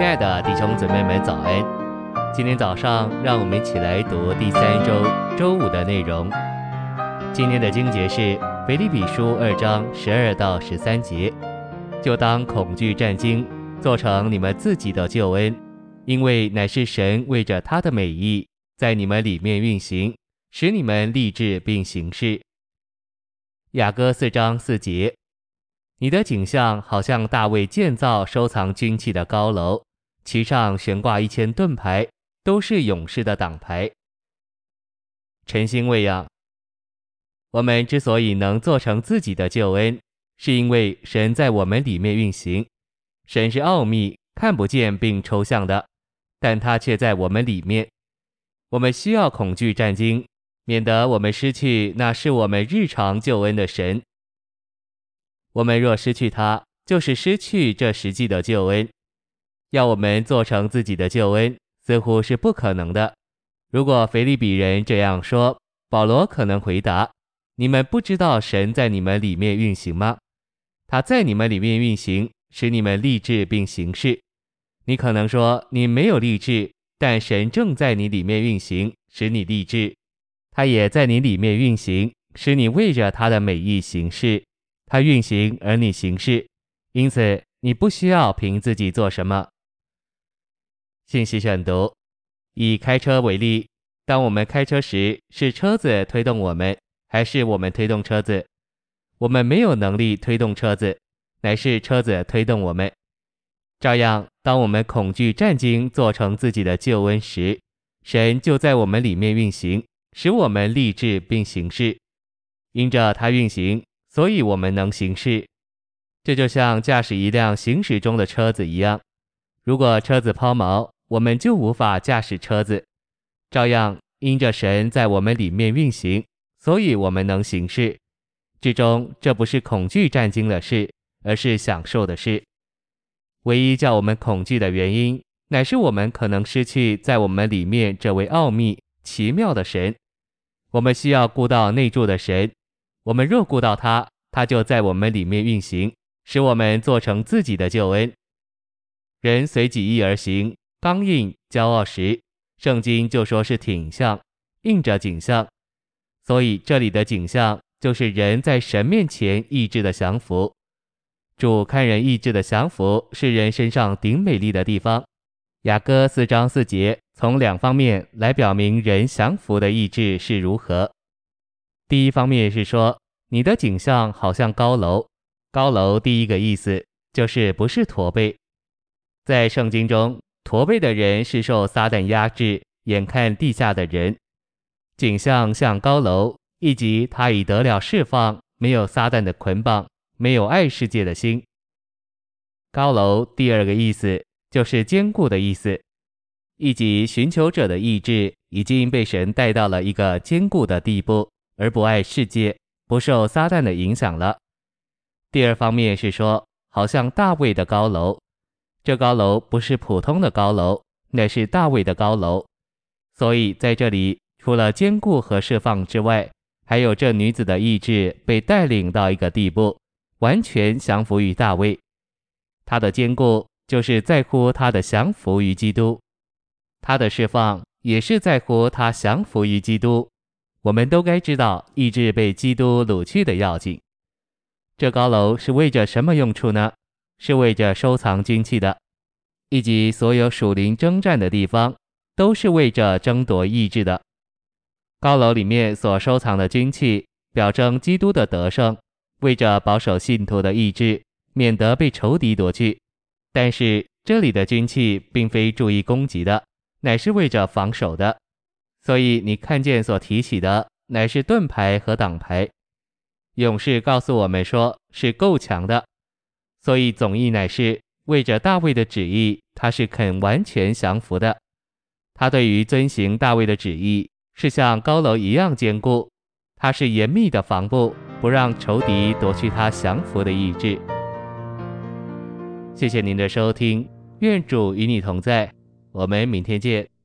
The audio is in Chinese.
亲爱的弟兄姊妹们，早安！今天早上，让我们一起来读第三周周五的内容。今天的经节是《腓立比书》二章十二到十三节，就当恐惧战经，做成你们自己的救恩，因为乃是神为着他的美意，在你们里面运行，使你们立志并行事。雅歌四章四节，你的景象好像大卫建造收藏军器的高楼。其上悬挂一千盾牌，都是勇士的挡牌。晨星喂养，我们之所以能做成自己的救恩，是因为神在我们里面运行。神是奥秘，看不见并抽象的，但他却在我们里面。我们需要恐惧战惊，免得我们失去那是我们日常救恩的神。我们若失去他，就是失去这实际的救恩。要我们做成自己的救恩，似乎是不可能的。如果腓立比人这样说，保罗可能回答：“你们不知道神在你们里面运行吗？他在你们里面运行，使你们立志并行事。你可能说你没有立志，但神正在你里面运行，使你立志。他也在你里面运行，使你为着他的美意行事。他运行而你行事，因此你不需要凭自己做什么。”信息选读：以开车为例，当我们开车时，是车子推动我们，还是我们推动车子？我们没有能力推动车子，乃是车子推动我们。照样，当我们恐惧战兢，做成自己的救恩时，神就在我们里面运行，使我们立志并行事。因着它运行，所以我们能行事。这就像驾驶一辆行驶中的车子一样，如果车子抛锚，我们就无法驾驶车子，照样因着神在我们里面运行，所以我们能行事。至终，这不是恐惧战兢的事，而是享受的事。唯一叫我们恐惧的原因，乃是我们可能失去在我们里面这位奥秘奇妙的神。我们需要顾到内住的神。我们若顾到他，他就在我们里面运行，使我们做成自己的救恩。人随己意而行。刚硬、骄傲时，圣经就说是挺像，硬着景象。所以这里的景象就是人在神面前意志的降服。主看人意志的降服是人身上顶美丽的地方。雅歌四章四节从两方面来表明人降服的意志是如何。第一方面是说，你的景象好像高楼。高楼第一个意思就是不是驼背，在圣经中。驼背的人是受撒旦压制、眼看地下的人，景象像高楼，以及他已得了释放，没有撒旦的捆绑，没有爱世界的心。高楼第二个意思就是坚固的意思，以及寻求者的意志已经被神带到了一个坚固的地步，而不爱世界，不受撒旦的影响了。第二方面是说，好像大卫的高楼。这高楼不是普通的高楼，乃是大卫的高楼。所以在这里，除了坚固和释放之外，还有这女子的意志被带领到一个地步，完全降服于大卫。她的坚固就是在乎她的降服于基督，她的释放也是在乎她降服于基督。我们都该知道，意志被基督掳去的要紧。这高楼是为着什么用处呢？是为着收藏军器的，以及所有属灵征战的地方，都是为着争夺意志的。高楼里面所收藏的军器，表征基督的得胜，为着保守信徒的意志，免得被仇敌夺去。但是这里的军器并非注意攻击的，乃是为着防守的。所以你看见所提起的，乃是盾牌和挡牌。勇士告诉我们说，是够强的。所以总意乃是为着大卫的旨意，他是肯完全降服的。他对于遵行大卫的旨意，是像高楼一样坚固。他是严密的防布，不让仇敌夺去他降服的意志。谢谢您的收听，愿主与你同在，我们明天见。